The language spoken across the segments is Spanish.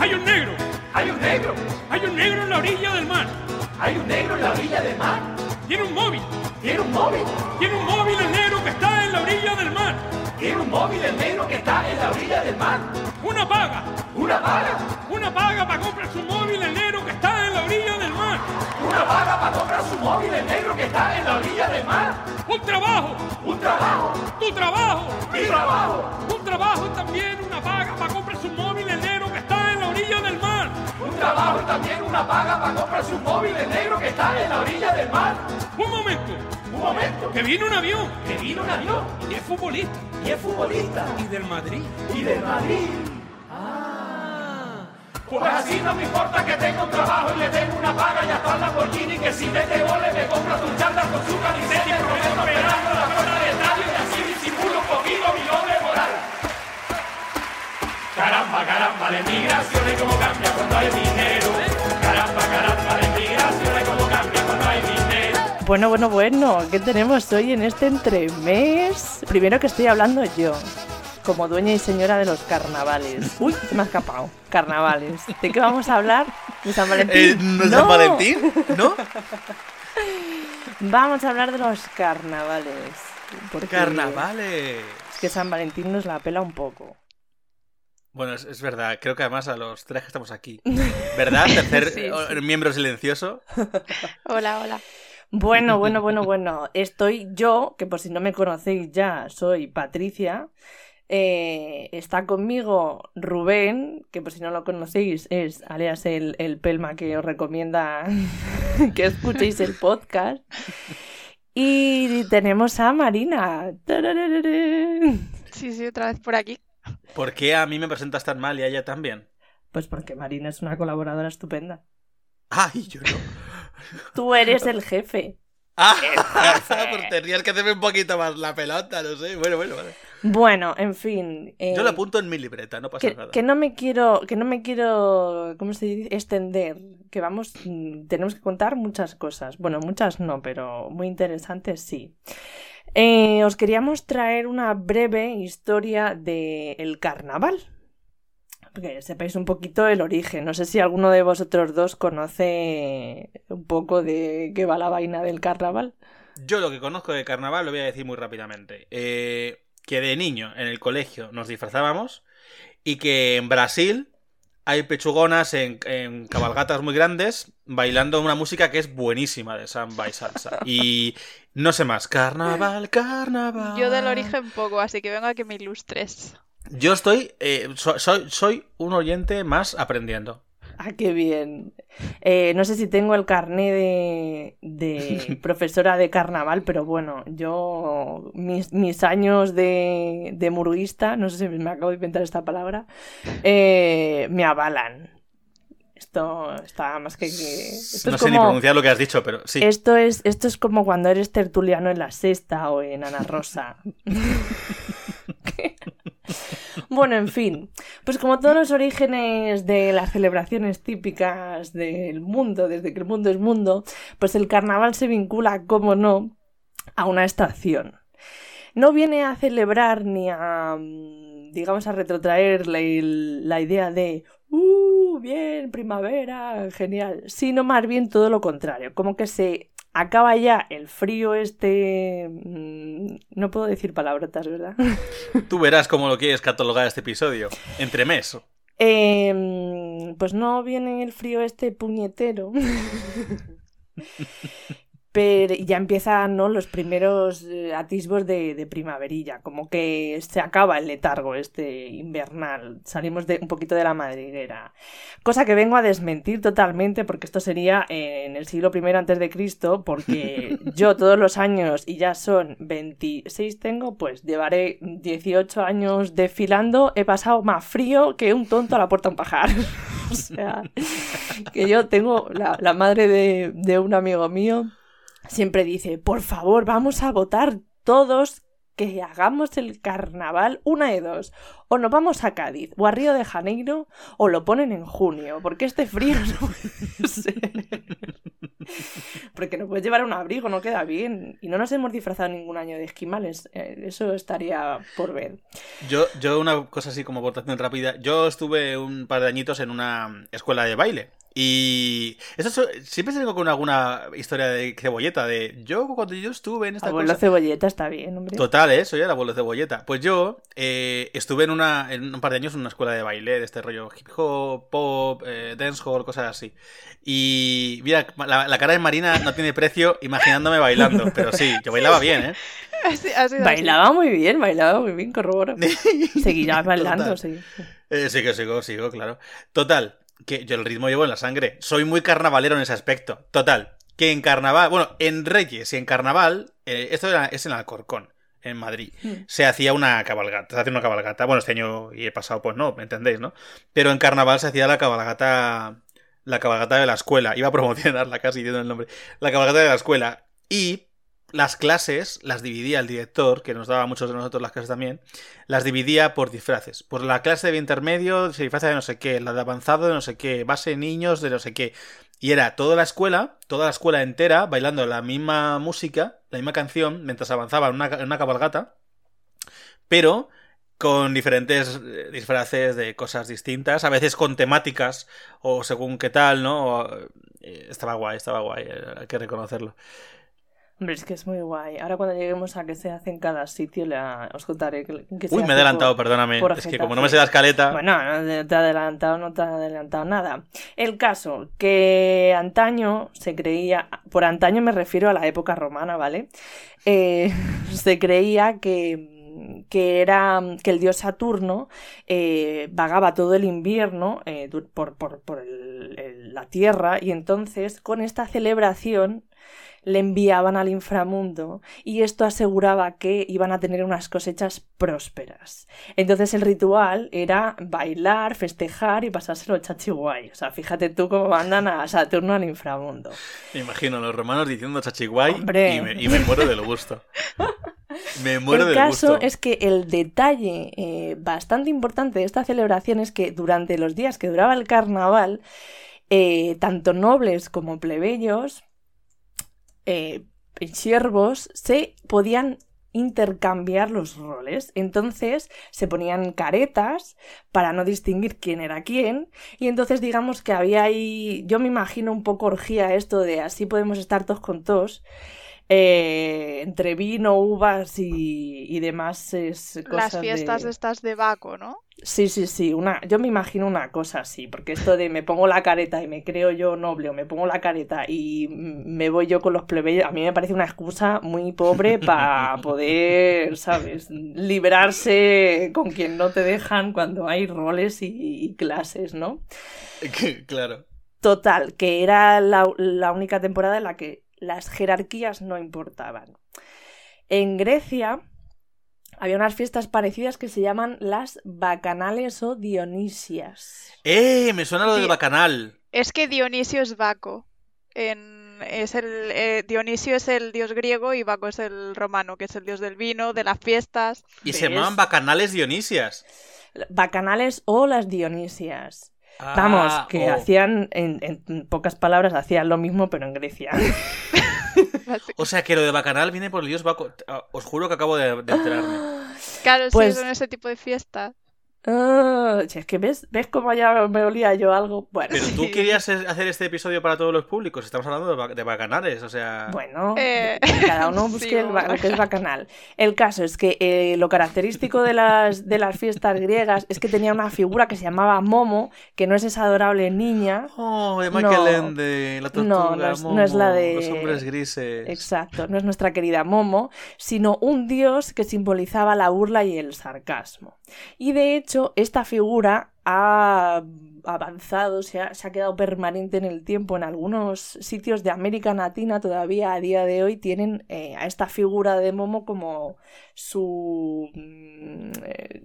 Hay un negro. Hay un negro. Hay un negro en la orilla del mar. Hay un negro en la orilla del mar. Tiene un móvil. Tiene un móvil. Tiene un móvil el negro que está en la orilla del mar. Tiene un móvil el negro que está en la orilla del mar. Una paga. Una paga. Una paga para comprar su móvil el negro que está en la orilla del mar. Una paga para comprar su móvil el negro que está en la orilla del mar. Un trabajo. Un trabajo. Tu trabajo. Mi trabajo. Un trabajo y también una paga para comprar su móvil trabajo y también una paga para comprar su móvil el negro que está en la orilla del mar. Un momento. Un momento. Que viene un avión. Que vino un avión. Y es futbolista. Y es futbolista. Y del Madrid. Y del Madrid. Pues así no me importa que tenga un trabajo y le den una paga y hasta la Lamborghini que si mete goles me compra su chándal con su Bueno, bueno, bueno, ¿qué tenemos hoy en este entremés? Primero que estoy hablando yo, como dueña y señora de los carnavales. Uy, se me ha escapado. Carnavales. ¿De qué vamos a hablar? ¿De San Valentín? Eh, ¿No es San Valentín? ¿No? Vamos a hablar de los carnavales. porque Carnavales. Es que San Valentín nos la pela un poco. Bueno, es, es verdad. Creo que además a los tres que estamos aquí. ¿Verdad? Tercer Sí, eh, miembro silencioso. Hola, hola. Bueno, bueno, bueno, bueno. Estoy yo, que por si no me conocéis ya, soy Patricia. Eh, está conmigo Rubén, que por si no lo conocéis es alias el, el Pelma que os recomienda que escuchéis el podcast. Y tenemos a Marina. Sí, sí, otra vez por aquí. ¿Por qué a mí me presentas tan mal y a ella también? Pues porque Marina es una colaboradora estupenda. ¡Ay, yo no! Tú eres el jefe. ¡Ah! pues tenías que hacerme un poquito más la pelota, no sé. Bueno, bueno, vale. Bueno, en fin. eh, Yo lo apunto en mi libreta, no pasa que, nada. que no me quiero, que no me quiero, ¿cómo se dice? Extender. Que vamos, mm, tenemos que contar muchas cosas. Bueno, muchas no, pero muy interesantes sí. Eh, os queríamos traer una breve historia del carnaval. Que sepáis un poquito el origen. No sé si alguno de vosotros dos conoce un poco de qué va la vaina del carnaval. Yo lo que conozco de carnaval lo voy a decir muy rápidamente. Eh, que de niño en el colegio nos disfrazábamos y que en Brasil hay pechugonas en, en cabalgatas muy grandes bailando una música que es buenísima de samba y salsa. Y no sé más. Carnaval, carnaval. Yo del origen poco, así que vengo a que me ilustres. Yo estoy. eh, so- soy, soy un oyente más aprendiendo. Ah, qué bien. Eh, no sé si tengo el carné de, de profesora de carnaval, pero bueno, yo mis, mis años de, de murguista, no sé si me acabo de inventar esta palabra, eh, me avalan. Esto está más que... Esto no es sé ni como- pronunciar lo que has dicho, pero sí. Esto es, esto es como cuando eres tertuliano en la sexta o en Ana Rosa. bueno, en fin. Pues como todos los orígenes de las celebraciones típicas del mundo, desde que el mundo es mundo, pues el carnaval se vincula, como no, a una estación. No viene a celebrar ni a, mm, digamos, a retrotraer la, la idea de, ¡uh, bien, primavera, genial! Sino más bien todo lo contrario, como que se acaba ya el frío este... mm, No puedo decir palabrotas, ¿verdad? Tú verás cómo lo quieres catalogar este episodio. Entre mes. Eh, pues no viene el frío este puñetero. Pero ya empiezan ¿no? los primeros eh, atisbos de, de primaverilla, como que se acaba el letargo este invernal, salimos de, un poquito de la madriguera. Cosa que vengo a desmentir totalmente porque esto sería en el siglo I antes de Cristo, porque yo todos los años, y ya son 26 tengo, pues llevaré 18 años desfilando, he pasado más frío que un tonto a la puerta de un pajar. o sea, que yo tengo la, la madre de, de un amigo mío siempre dice, por favor, vamos a votar todos que hagamos el carnaval una de dos. O nos vamos a Cádiz o a Río de Janeiro o lo ponen en junio, porque este frío no puede ser. Porque no puedes llevar un abrigo, no queda bien. Y no nos hemos disfrazado ningún año de esquimales. eh, Eso estaría por ver. Yo, yo una cosa así como aportación rápida. Yo estuve un par de añitos en una escuela de baile. Y eso so- siempre se tengo con alguna historia de cebolleta, de yo cuando yo estuve en esta Abuelo cosa... cebolleta está bien, hombre. Total, ¿eh? soy el abuelo de cebolleta. Pues yo eh, estuve en, una, en un par de años en una escuela de baile, de este rollo hip hop, pop, eh, dancehall, cosas así. Y mira, la, la cara de Marina no tiene precio imaginándome bailando, pero sí, yo bailaba bien, ¿eh? Así- así. Bailaba muy bien, bailaba muy bien, corroboro. Seguirás bailando, Total. sí. Eh, sí que sigo, sigo, claro. Total, que yo el ritmo llevo en la sangre. Soy muy carnavalero en ese aspecto. Total, que en carnaval, bueno, en Reyes y en carnaval, eh, esto era- es en Alcorcón, en Madrid, Mm. se hacía una cabalgata. Se hacía una cabalgata. Bueno, este año y el pasado, pues no, ¿me entendéis, no? Pero en carnaval se hacía la cabalgata. La cabalgata de la escuela. Iba a promocionarla casi diciendo el nombre. La cabalgata de la escuela. Y las clases las dividía el director, que nos daba a muchos de nosotros las clases también, las dividía por disfraces. Por la clase de intermedio se disfraza de no sé qué, la de avanzado de no sé qué, base niños de no sé qué. Y era toda la escuela, toda la escuela entera, bailando la misma música, la misma canción, mientras avanzaba en una, en una cabalgata, pero con diferentes eh, disfraces de cosas distintas, a veces con temáticas o según qué tal, ¿no? Eh, estaba guay, estaba guay, hay que reconocerlo. Hombre, es que es muy guay. Ahora cuando lleguemos a que se hace en cada sitio, la- os contaré que, que se Uy, me he adelantado, por- perdóname. por Es que como no me sé la escaleta... Bueno, no te ha adelantado, no te ha adelantado nada. El caso, que antaño se creía, por antaño me refiero a la época romana, ¿vale? Eh, se creía que, que era que el dios Saturno eh, vagaba todo el invierno eh, por, por- por el- el- la tierra y entonces con esta celebración le enviaban al inframundo y esto aseguraba que iban a tener unas cosechas prósperas. Entonces el ritual era bailar, festejar y pasárselo chachi guay. O sea, fíjate tú cómo mandan a Saturno al inframundo. Me imagino a los romanos diciendo chachiguay y me, y me muero del gusto. Me muero el del caso gusto. es que el detalle eh, bastante importante de esta celebración es que durante los días que duraba el carnaval, eh, tanto nobles como plebeyos, eh, siervos, se podían intercambiar los roles. Entonces se ponían caretas para no distinguir quién era quién. Y entonces digamos que había ahí, yo me imagino un poco orgía esto de así podemos estar todos con todos. Eh, entre vino, uvas y, y demás es cosas Las fiestas de... estas de Baco, ¿no? Sí, sí, sí, una, yo me imagino una cosa así, porque esto de me pongo la careta y me creo yo noble o me pongo la careta y me voy yo con los plebeyos, a mí me parece una excusa muy pobre para poder, ¿sabes?, librarse con quien no te dejan cuando hay roles y, y clases, ¿no? claro. Total, que era la, la única temporada en la que las jerarquías no importaban. En Grecia había unas fiestas parecidas que se llaman las bacanales o dionisias. ¡Eh! Me suena lo del bacanal. Es que Dionisio es Baco. En, es el, eh, Dionisio es el dios griego y Baco es el romano, que es el dios del vino, de las fiestas. Y se llamaban bacanales dionisias. Bacanales o las dionisias. Vamos, Ah, que oh. hacían, en, en pocas palabras, hacían lo mismo, pero en Grecia. O sea que lo de bacanal viene por el dios Baco. Ah, Os juro que acabo de, de enterarme. Claro, Pues- sí, son ese tipo de fiestas. Ah, si es que ves, ves cómo ya me olía yo algo. Bueno, Pero tú Sí. querías hacer este episodio para todos los públicos. Estamos hablando de, de bacanales, o sea. Bueno, Eh, cada uno sí, busque el lo que es bacanal. El caso es que eh, lo característico de las, de las fiestas griegas es que tenía una figura que se llamaba Momo, que no es esa adorable niña. Oh, de Michael No. Ende, la tortuga, No, no es- no es la de- Los hombres grises. Exacto, no es nuestra querida Momo, sino un dios que simbolizaba la burla y el sarcasmo. Y de hecho, esta figura ha avanzado, se ha, se ha quedado permanente en el tiempo. En algunos sitios de América Latina todavía a día de hoy tienen eh, a esta figura de Momo como su mm, eh,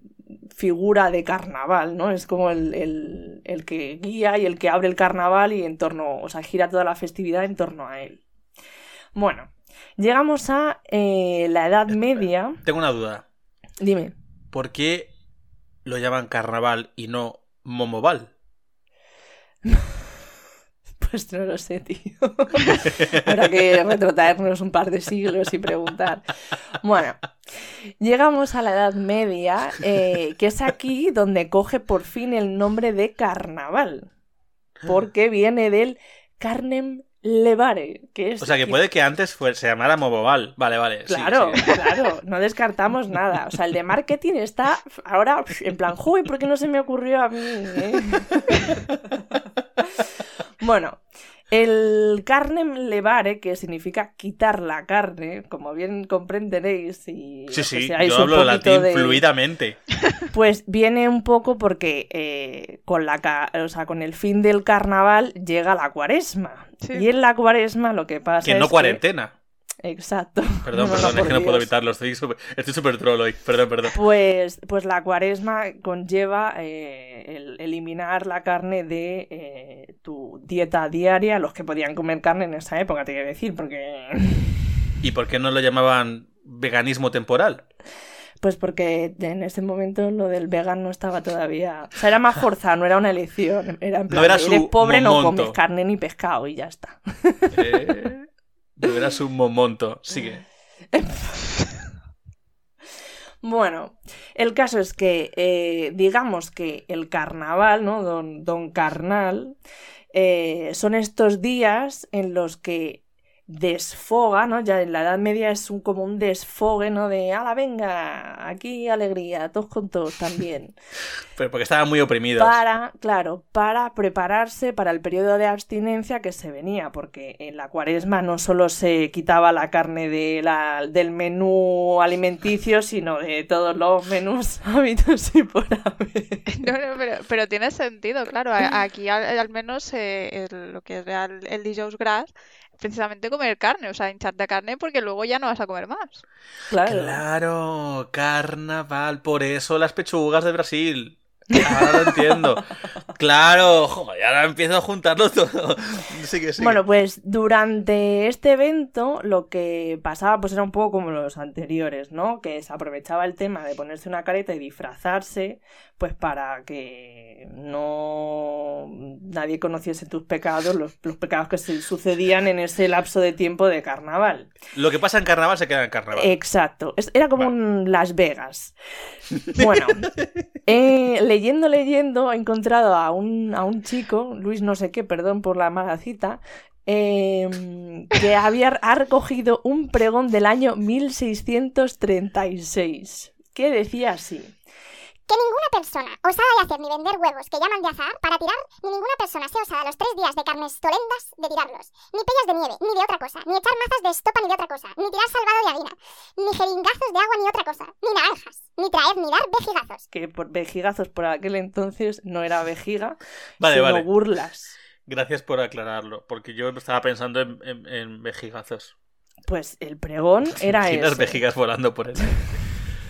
figura de carnaval, ¿no? Es como el, el- el que guía y el que abre el carnaval y en torno, o sea, gira toda la festividad en torno a él. Bueno, llegamos a eh, la Edad Media. Tengo una duda. Dime. ¿Por qué lo llaman carnaval y no momoval? Pues no lo sé, tío. Habrá que retrotraernos un par de siglos y preguntar. Bueno, llegamos a la Edad Media, eh, que es aquí donde coge por fin el nombre de carnaval. Porque viene del carnem levare, que es... O sea, que puede que antes fue- se llamara Moboval. Vale, vale. sí, Claro, sí. claro, no descartamos nada. O sea, el de marketing está ahora en plan, joder, ¿por qué no se me ocurrió a mí? eh?". bueno, el carnem levare, que significa quitar la carne, como bien comprenderéis, y Sí, que sí, yo un hablo latín de- fluidamente. pues viene un poco porque eh, con, la, ca- o sea, con el fin del carnaval llega la cuaresma. Sí. Y en la cuaresma lo que pasa Que es no cuarentena. Exacto. Perdón, No, no, perdón, es que no puedo evitarlo. Estoy súper estoy súper troll hoy. Perdón, perdón. Pues, pues la cuaresma conlleva eh, el eliminar la carne de eh, tu dieta diaria, los que podían comer carne en esa época, te quiero decir, porque... ¿Y por qué no lo llamaban veganismo temporal? Pues porque en ese momento lo del vegan no estaba todavía... O sea, era más forzado, no era una elección. Era en plan, era eres su pobre, no comes carne ni pescado y ya está. Eh, eras un momonto. Sigue. Bueno, el caso es que, eh, digamos que el carnaval, ¿no? Don, don Carnal, eh, son estos días en los que desfoga, ¿no? Ya en la Edad Media es un, como un desfogue, ¿no? De, ala, venga, aquí alegría, todos con todos también. Pero porque estaban muy oprimidos. Para, claro, para prepararse para el periodo de abstinencia que se venía, porque en la cuaresma no solo se quitaba la carne de la- del menú alimenticio, sino de todos los menús hábitos y por haber. No, no, pero, pero tiene sentido, claro. Aquí al, al menos eh, el- lo que es el, el dijous gras, precisamente comer carne, o sea, hincharte de carne porque luego ya no vas a comer más. Claro. Claro, carnaval. Por eso las pechugas de Brasil. Ahora lo entiendo. Claro, joder, ahora empiezo a juntarlo todo. Sigue, sigue. Bueno, pues durante este evento lo que pasaba pues era un poco como los anteriores, ¿no? Que se aprovechaba el tema de ponerse una careta y disfrazarse, pues para que no nadie conociese tus pecados, los, los pecados que se sucedían en ese lapso de tiempo de carnaval. Lo que pasa en carnaval se queda en carnaval. Exacto, era como Vale. un Las Vegas. Bueno, eh, leyendo, leyendo, he encontrado a un, a un chico, Luis no sé qué, perdón por la mala cita, eh, que había ha recogido un pregón del año 1636, que decía así. Que ninguna persona osada de hacer ni vender huevos que llaman de azar para tirar, ni ninguna persona sea osada los tres días de carnes tolendas de tirarlos, ni pellas de nieve, ni de otra cosa, ni echar mazas de estopa ni de otra cosa, ni tirar salvado de harina, ni jeringazos de agua ni otra cosa, ni naranjas, ni traer ni dar vejigazos. Que por vejigazos por aquel entonces no era vejiga, Vale, sino vale. burlas. Gracias por aclararlo, porque yo estaba pensando en, en- en vejigazos. Pues el pregón era ese. vejigas volando por el aire.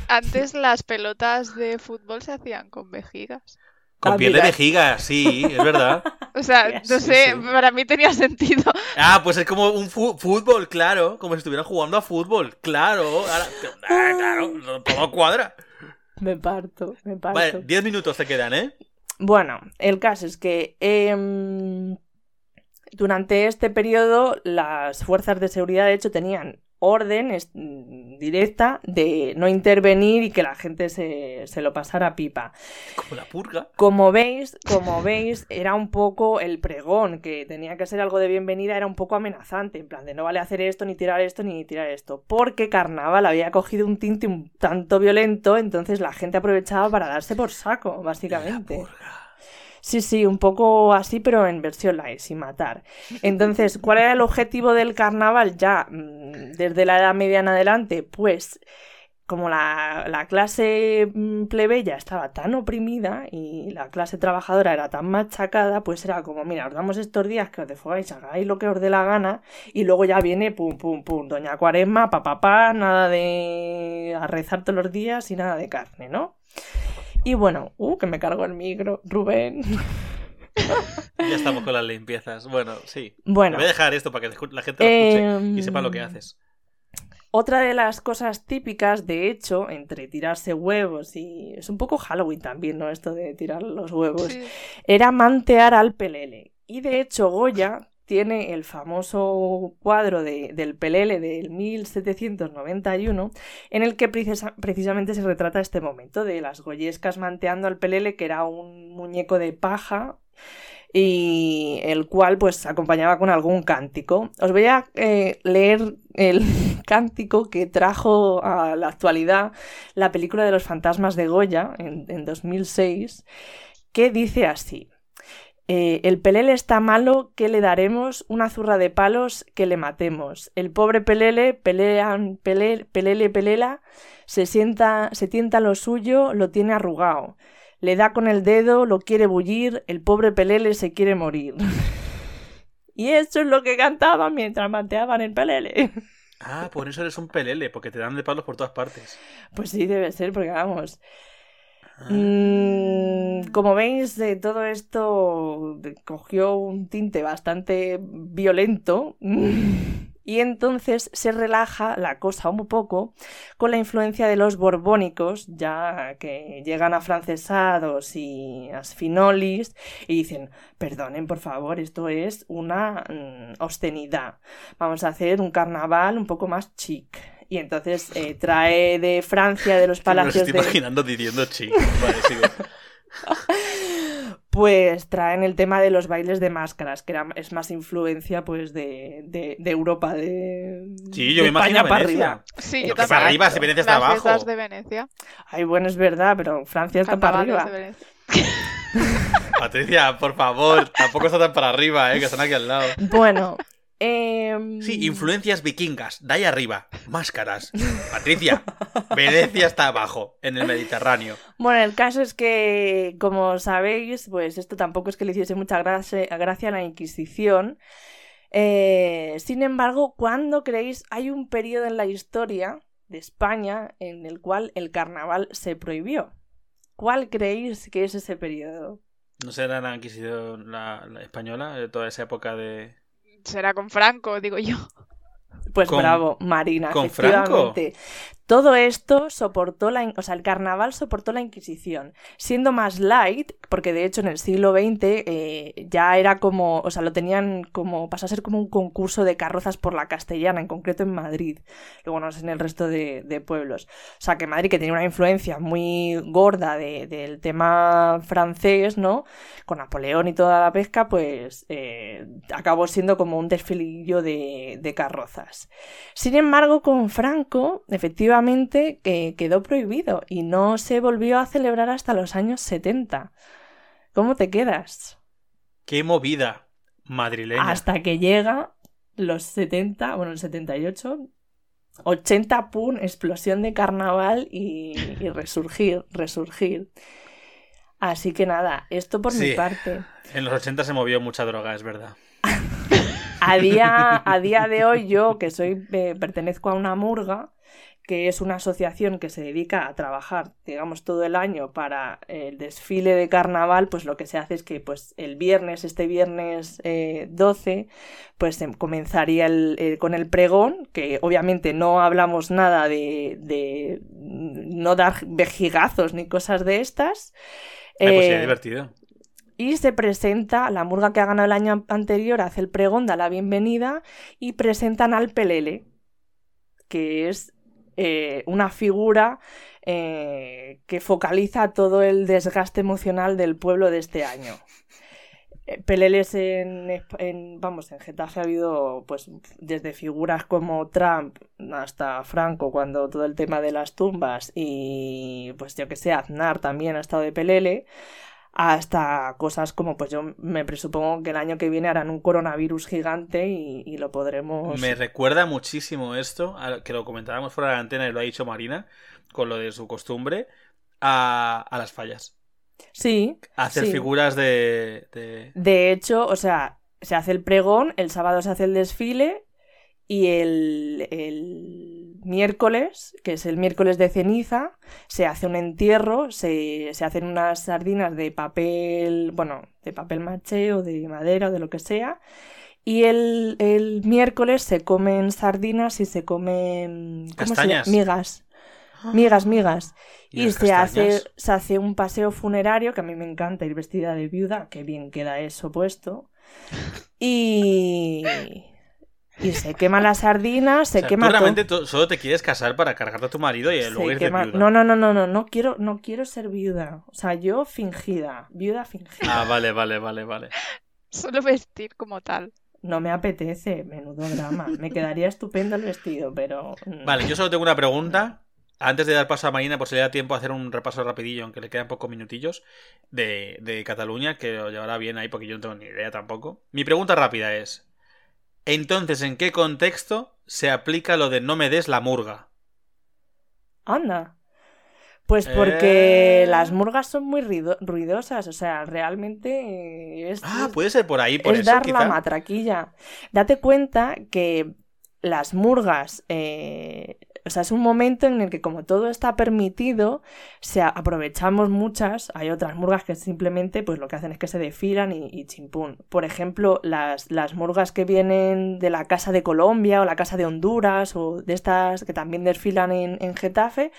Antes las pelotas de fútbol se hacían con vejigas. Con Ah, piel de vejiga, sí, es verdad. O sea, no sé, sí. para mí tenía sentido. Ah, pues es como un fútbol, claro. Como si estuvieran jugando a fútbol, claro. Ahora, ah, claro, todo cuadra. Me parto, me parto. Vale, 10 minutos te quedan, ¿eh? Bueno, el caso es que em, durante este periodo las fuerzas de seguridad de hecho tenían orden es- mm, directa de no intervenir y que la gente se, se lo pasara pipa. Como la purga. Como veis, como veis, era un poco el pregón, que tenía que ser algo de bienvenida, era un poco amenazante, en plan de no vale hacer esto, ni tirar esto, ni tirar esto. Porque Carnaval había cogido un tinte un tanto violento, entonces la gente aprovechaba para darse por saco, básicamente. Sí, sí, un poco así, pero en versión light, sin matar. Entonces, ¿cuál era el objetivo del carnaval ya mm, desde la Edad Media en adelante? Pues como la, la clase mm, plebeya estaba tan oprimida y la clase trabajadora era tan machacada, pues era como, mira, os damos estos días que os desfogáis, hagáis lo que os dé la gana y luego ya viene pum, pum, pum, doña Cuaresma, pa, pa, pa, nada de rezar todos los días y nada de carne, ¿no? Y bueno, uh, que me cargo el micro, Rubén. Ya estamos con las limpiezas. Bueno, sí. Bueno, Voy a dejar esto para que la gente lo escuche y Em, sepa lo que haces. Otra de las cosas típicas, de hecho, entre tirarse huevos y... Es un poco Halloween también, ¿no? Esto de tirar los huevos. Sí. Era mantear al pelele. Y de hecho, Goya tiene el famoso cuadro de- del Pelele del 1791, en el que precisa- precisamente se retrata este momento de las goyescas manteando al Pelele, que era un muñeco de paja y el cual pues acompañaba con algún cántico. Os voy a eh, leer el cántico que trajo a la actualidad la película de los fantasmas de Goya en, en 2006, que dice así. Eh, el Pelele está malo, ¿qué le daremos? Una zurra de palos, que le matemos. El pobre Pelele, pelean, pele- Pelele, pelela, se sienta, se tienta lo suyo, lo tiene arrugado. Le da con el dedo, lo quiere bullir, el pobre Pelele se quiere morir. y eso es lo que cantaban mientras manteaban el Pelele. Ah, por eso eres un pelele, porque te dan de palos por todas partes. Pues sí, debe ser, porque vamos. Ah. Mm, como veis, eh, todo esto cogió un tinte bastante violento. Y entonces se relaja la cosa un poco con la influencia de los borbónicos, ya que llegan afrancesados y asfinolis y dicen, perdonen por favor, esto es una mm, obscenidad. Vamos a hacer un carnaval un poco más chic. Y entonces eh, trae de Francia, de los Me lo palacios estoy de... imaginando diciendo chi. Vale, sigue. Pues traen el tema de los bailes de máscaras, que era, es más influencia pues de, de, de Europa, de, Sí, yo de me imagino España para Venecia. arriba. Sí, yo también. para arriba, si Venecia está Las abajo. de Venecia. Ay, bueno, es verdad, pero Francia está para arriba. Patricia, por favor, tampoco está tan para arriba, eh, que están aquí al lado. Bueno, em, Sí, influencias vikingas, de ahí arriba, máscaras. Patricia, Venecia está abajo, en el Mediterráneo. Bueno, el caso es que, como sabéis, pues esto tampoco es que le hiciese mucha gracia, gracia a la Inquisición. Eh, sin embargo, ¿cuándo creéis hay un periodo en la historia de España en el cual el carnaval se prohibió? ¿Cuál creéis que es ese periodo? ¿No será la Inquisición la, la española de toda esa época de...? Será con Franco, digo yo. Pues Con- bravo, Marina, con Franco. Todo esto soportó la, o sea, el carnaval soportó la Inquisición, siendo más light, porque de hecho en el siglo XX eh, ya era como, o sea, lo tenían como, pasó a ser como un concurso de carrozas por la castellana, en concreto en Madrid, luego no sé en el resto de, pueblos. O sea, que Madrid, que tenía una influencia muy gorda de- del tema francés, ¿no? Con Napoleón y toda la pesca, pues eh, acabó siendo como un desfilillo de, de carrozas. Sin embargo, con Franco, efectivamente, que quedó prohibido y no se volvió a celebrar hasta los años 70. ¿Cómo te quedas? ¡Qué movida madrileña! Hasta que llega los 70, bueno, el 78, 80, pum, explosión de carnaval y, y resurgir, resurgir. Así que nada, esto por mi parte. En los 80 se movió mucha droga, es verdad. A día, a día de hoy yo, que soy eh, pertenezco a una murga, que es una asociación que se dedica a trabajar, digamos, todo el año para el desfile de carnaval, pues lo que se hace es que pues el viernes, este viernes eh, 12, pues em, comenzaría el- el- con el pregón, que obviamente no hablamos nada de, de no dar vejigazos ni cosas de estas. Ay, pues sería Eh, divertido. y se presenta, la murga que ha ganado el año anterior hace el pregón, da la bienvenida y presentan al Pelele, que es eh, una figura eh, que focaliza todo el desgaste emocional del pueblo de este año. Eh, Peleles en, en, vamos, en Getafe ha habido pues desde figuras como Trump hasta Franco cuando todo el tema de las tumbas y pues yo que sé, Aznar también ha estado de Pelele hasta cosas como pues yo me presupongo que el año que viene harán un coronavirus gigante y, y lo podremos Me recuerda muchísimo esto, a- que lo comentábamos fuera de la antena y lo ha dicho Marina, con lo de su costumbre, a, a las fallas. sí Hacer Sí. figuras de, de- De hecho, o sea, se hace el pregón, el sábado se hace el desfile y el, el miércoles, que es el miércoles de ceniza, se hace un entierro, se, se hacen unas sardinas de papel, bueno, de papel maché o de madera o de lo que sea. Y el, el miércoles se comen sardinas y se comen ¿cómo se llama? Castañas. migas. Migas, migas. y Y se hace, castañas. se hace un paseo funerario, que a mí me encanta ir vestida de viuda, que bien queda eso puesto. Y. Y se quema la sardina, se O sea, quema tú todo. realmente tú solo te quieres casar para cargarte a tu marido y luego ir de quema- viuda. No, no, no, no, no, no quiero, no quiero ser viuda. O sea, yo fingida, viuda fingida. Ah, vale, vale, vale, vale. Solo vestir como tal. No me apetece, menudo drama. Me quedaría estupendo el vestido, pero. mm, Vale, yo solo tengo una pregunta. Antes de dar paso a Marina, por si le da tiempo a hacer un repaso rapidillo, aunque le quedan pocos minutillos, de, de Cataluña, que lo llevará bien ahí porque yo no tengo ni idea tampoco. Mi pregunta rápida es, entonces, ¿en qué contexto se aplica lo de no me des la murga? Anda. Pues porque Eh. las murgas son muy ruido- ruidosas, o sea, realmente es, Ah, puede ser por ahí, por es eso dar quizá. la matraquilla. Date cuenta que las murgas, eh, o sea, es un momento en el que como todo está permitido, se aprovechamos muchas, hay otras murgas que simplemente pues lo que hacen es que se desfilan y, y chimpún. Por ejemplo, las, las murgas que vienen de la Casa de Colombia o la Casa de Honduras o de estas que también desfilan en, en Getafe,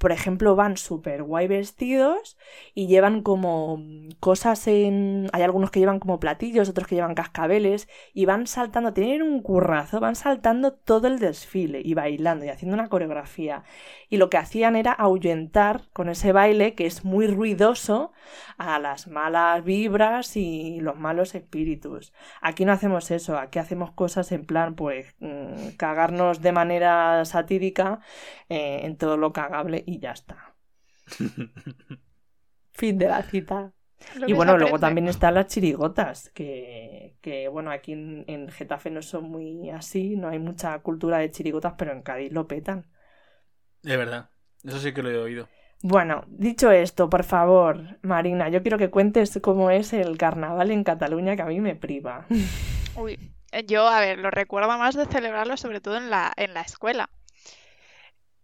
por ejemplo, van súper guay vestidos y llevan como cosas en... Hay algunos que llevan como platillos, otros que llevan cascabeles y van saltando, tienen un currazo, van saltando todo el desfile y bailando y haciendo una coreografía. Y lo que hacían era ahuyentar con ese baile que es muy ruidoso a las malas vibras y los malos espíritus. Aquí no hacemos eso, aquí hacemos cosas en plan, pues, mm, cagarnos de manera satírica eh, en todo lo cagable y ya está. Fin de la cita. Lo Y bueno, luego también están las chirigotas, que, que bueno, aquí en, en Getafe no son muy así, no hay mucha cultura de chirigotas, pero en Cádiz lo petan. De verdad, eso sí que lo he oído. Bueno, dicho esto, por favor, Marina, yo quiero que cuentes cómo es el carnaval en Cataluña, que a mí me priva. Uy, eh, yo, a ver, lo recuerdo más de celebrarlo sobre todo en la, en la escuela.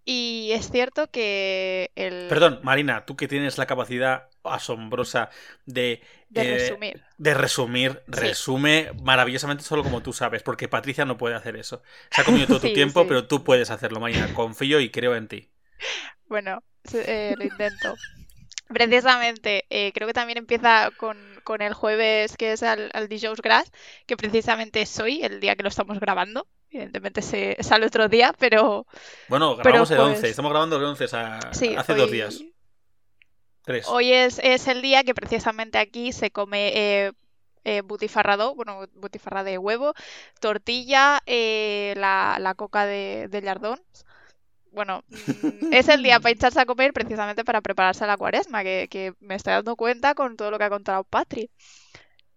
Y es cierto que el... Perdón, Marina, tú que tienes la capacidad asombrosa de... De eh, resumir. De resumir, Sí. resume maravillosamente solo como tú sabes, porque Patricia no puede hacer eso. Se ha comido todo tu Sí, tiempo, sí. pero tú puedes hacerlo, Marina. Confío y creo en ti. Bueno, eh, lo intento. Precisamente, eh, creo que también empieza con, con el jueves, que es al, al Dijous Gras, que precisamente es hoy, el día que lo estamos grabando. Evidentemente se sale otro día, pero Bueno, Pero grabamos el. 11, estamos grabando el 11, o sea, sí, hace hoy, dos días. Tres. hoy es, es el día que precisamente aquí se come eh, eh, butifarrado, bueno, butifarra de huevo, tortilla, eh, la, la coca de, de lardón. Bueno, mm, es el día para hincharse a comer precisamente para prepararse a la cuaresma, que, que me estoy dando cuenta con todo lo que ha contado Patri.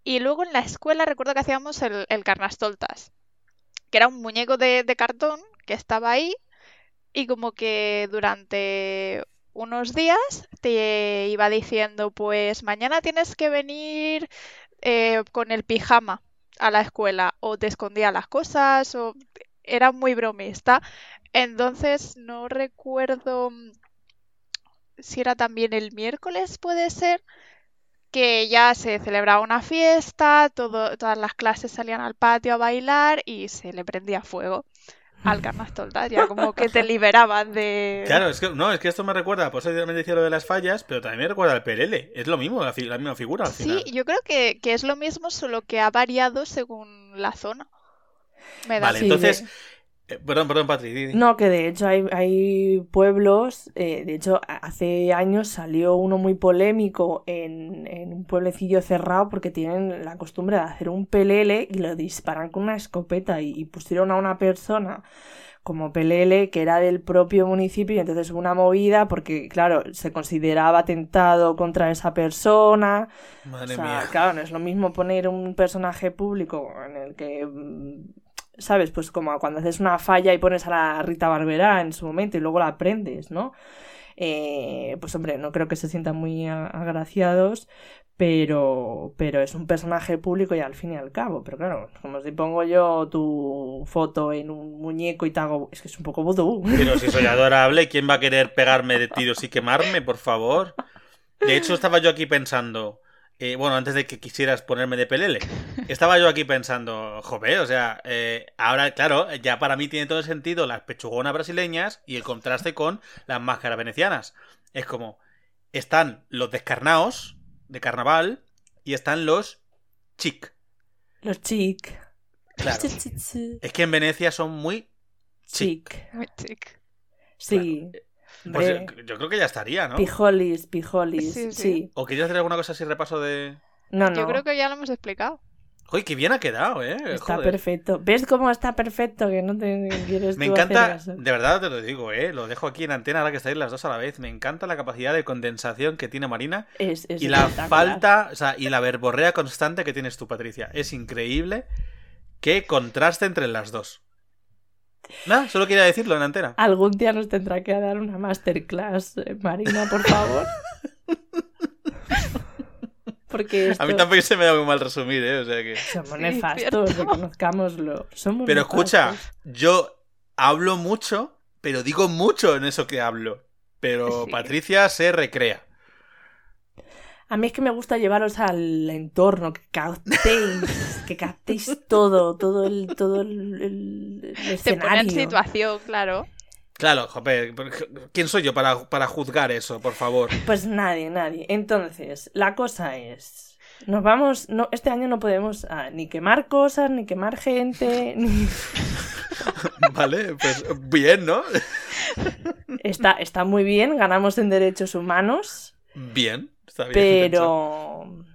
Y luego en la escuela recuerdo que hacíamos el, el carnastoltas, que era un muñeco de, de cartón que estaba ahí y como que durante unos días te iba diciendo, pues mañana tienes que venir eh, con el pijama a la escuela o te escondía las cosas o era muy bromista. Entonces no recuerdo mm, si era también el miércoles, puede ser, que ya se celebraba una fiesta, todo, todas las clases salían al patio a bailar y se le prendía fuego al carnastoltas, ya como que te liberaban de... Claro, es que, no, es que esto me recuerda, por eso también decía lo de las fallas, pero también me recuerda al PLL. Es lo mismo, la, misma figura al final. Sí, yo creo que, que es lo mismo, solo que ha variado según la zona. Me da Vale, entonces. de- eh, perdón, perdón, Patri. No, que de hecho hay, hay pueblos, eh, de hecho hace años salió uno muy polémico en, en un pueblecillo cerrado porque tienen la costumbre de hacer un pelele y lo disparan con una escopeta y, y pusieron a una persona como pelele que era del propio municipio y entonces hubo una movida porque claro, se consideraba atentado contra esa persona. Madre O sea, mía. claro, no es lo mismo poner un personaje público en el que, mm, ¿sabes? Pues como cuando haces una falla y pones a la Rita Barberá en su momento y luego la aprendes, ¿no? Eh, pues hombre, no creo que se sientan muy agraciados, pero, pero es un personaje público y al fin y al cabo. Pero claro, como si pongo yo tu foto en un muñeco y te hago... Es que es un poco vudú. Pero si soy adorable, ¿quién va a querer pegarme de tiros y quemarme, por favor? De hecho, estaba yo aquí pensando. Eh, bueno, antes de que quisieras ponerme de pelele, estaba yo aquí pensando, joder, o sea, eh, ahora, claro, ya para mí tiene todo el sentido las pechugonas brasileñas y el contraste con las máscaras venecianas. Es como, están los descarnaos de carnaval y están los chic. Los chic. Claro. Es que en Venecia son muy chic. Chic. Muy chic. Sí. Pues yo, yo creo que ya estaría, ¿no? Pijolis, pijolis. Sí, Sí, sí. ¿O quieres hacer alguna cosa así repaso de...? No, no. Yo creo que ya lo hemos explicado. Uy, qué bien ha quedado, ¿eh? Está Joder. perfecto. ¿Ves cómo está perfecto? Que no te quieres Me tú encanta, hacer de verdad te lo digo, ¿eh? Lo dejo aquí en antena ahora que estáis las dos a la vez. Me encanta la capacidad de condensación que tiene Marina Es, es y la falta, o sea, y la verborrea constante que tienes tú, Patricia. Es increíble qué contraste entre las dos. Nada, solo quería decirlo en antena. Algún día nos tendrá que dar una masterclass, eh, Marina, por favor. Porque esto... A mí tampoco se me da muy mal resumir, ¿eh? O sea que... somos Sí, nefastos, reconozcámoslo. Somos Pero nefastos. escucha, yo hablo mucho, pero digo mucho en eso que hablo. Pero Sí. Patricia se recrea. A mí es que me gusta llevaros al entorno, que captéis, que captéis todo, todo el, todo el, el- el Te escenario. situación, claro. Claro, joder, ¿quién soy yo para, para juzgar eso, por favor? Pues nadie, nadie. Entonces, la cosa es. Nos vamos. No, este año no podemos ah, ni quemar cosas, ni quemar gente. Ni... Vale, pues bien, ¿no? Está, está muy bien, ganamos en derechos humanos, Bien, está bien. pensado. pero.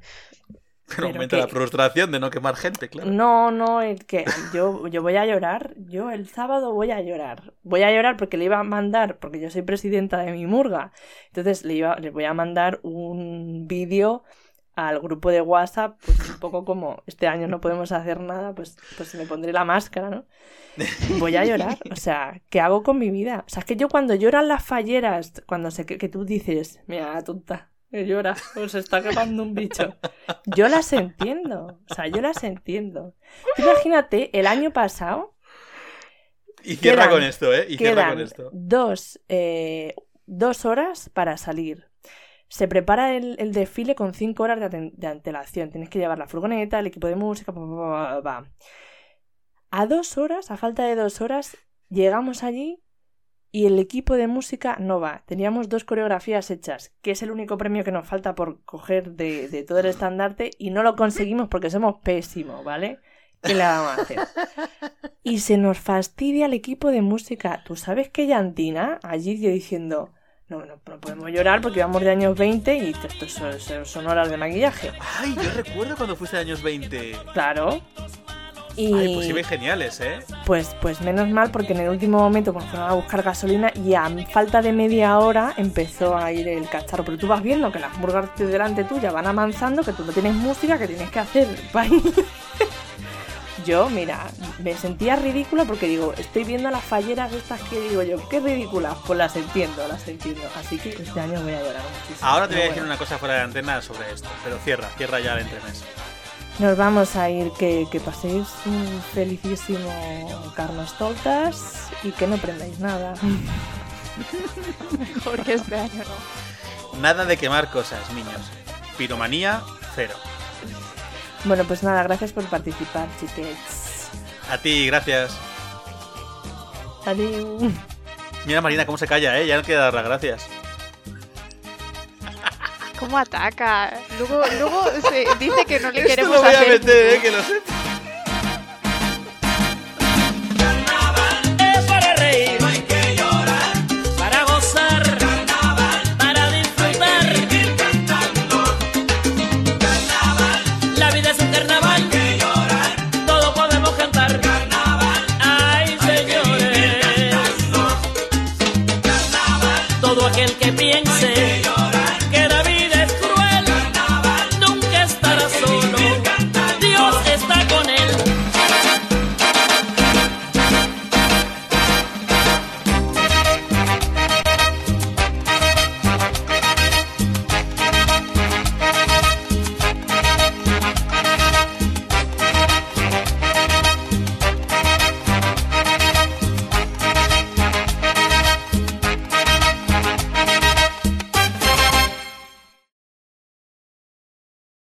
Pero pero aumenta que- la frustración de no quemar gente, claro. No, no, es que yo, yo voy a llorar. Yo el sábado voy a llorar. Voy a llorar porque le iba a mandar, porque yo soy presidenta de mi murga. Entonces le, iba, le voy a mandar un vídeo al grupo de WhatsApp, pues un poco como este año no podemos hacer nada, pues, pues me pondré la máscara, ¿no? Voy a llorar. O sea, ¿qué hago con mi vida? O sea, es que yo cuando lloran las falleras, cuando sé que, que tú dices, mira, tonta, que llora, o se está quemando un bicho. Yo las entiendo. O sea, yo las entiendo. Imagínate, el año pasado Y cierra quedan- con esto, ¿eh? Y cierra con esto. dos, eh, dos horas para salir. Se prepara el, el desfile con cinco horas de, de antelación. Tienes que llevar la furgoneta, el equipo de música, pa, pa, pa. A dos horas, a falta de dos horas, llegamos allí y el equipo de música no va. Teníamos dos coreografías hechas, que es el único premio que nos falta por coger de, de todo el estandarte y no lo conseguimos porque somos pésimos, ¿vale? ¿Qué le vamos a hacer? Y se nos fastidia el equipo de música. ¿Tú sabes que Yantina allí yo diciendo, no, no, no podemos llorar porque vamos de años 20 y esto son, son- son horas de maquillaje? Ay, yo recuerdo cuando fuiste de años 20. Claro. Y Ay, pues ibais geniales, ¿eh? pues, pues menos mal porque en el último momento cuando fueron a buscar gasolina y a falta de media hora empezó a ir el cacharro. Pero tú vas viendo que las murgas de delante tuya van avanzando, que tú no tienes música, que tienes que hacer baile. Yo, mira, me sentía ridícula porque digo, estoy viendo las falleras estas que digo yo, qué ridículas, pues las entiendo, las entiendo. Así que este año voy a llorar muchísimo. Ahora te voy a decir bueno. una cosa fuera de antena sobre esto. Pero cierra, cierra ya el entremés. Nos vamos a ir, que, que paséis un felicísimo Carnestoltas y que no prendáis nada. Mejor que este año no. Nada de quemar cosas, niños. Piromanía, cero. Bueno, pues nada, gracias por participar, chiquets. A ti, gracias. Adiós. Mira Marina cómo se calla, ¿eh? Ya no queda dar las gracias. ¿Cómo ataca? Luego, luego se dice que no le Esto queremos lo voy a hacer meter, ¿eh? Que lo.